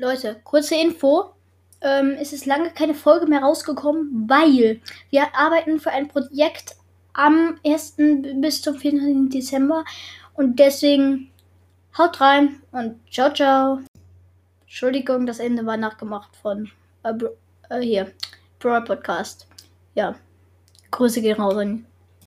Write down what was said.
Leute, kurze Info. Ähm, es ist lange keine Folge mehr rausgekommen, weil wir arbeiten für ein Projekt am 1. bis zum 14. Dezember. Und deswegen haut rein und ciao, ciao. Entschuldigung, das Ende war nachgemacht von äh, äh, hier, Brawl Podcast. Ja, Grüße gehen raus an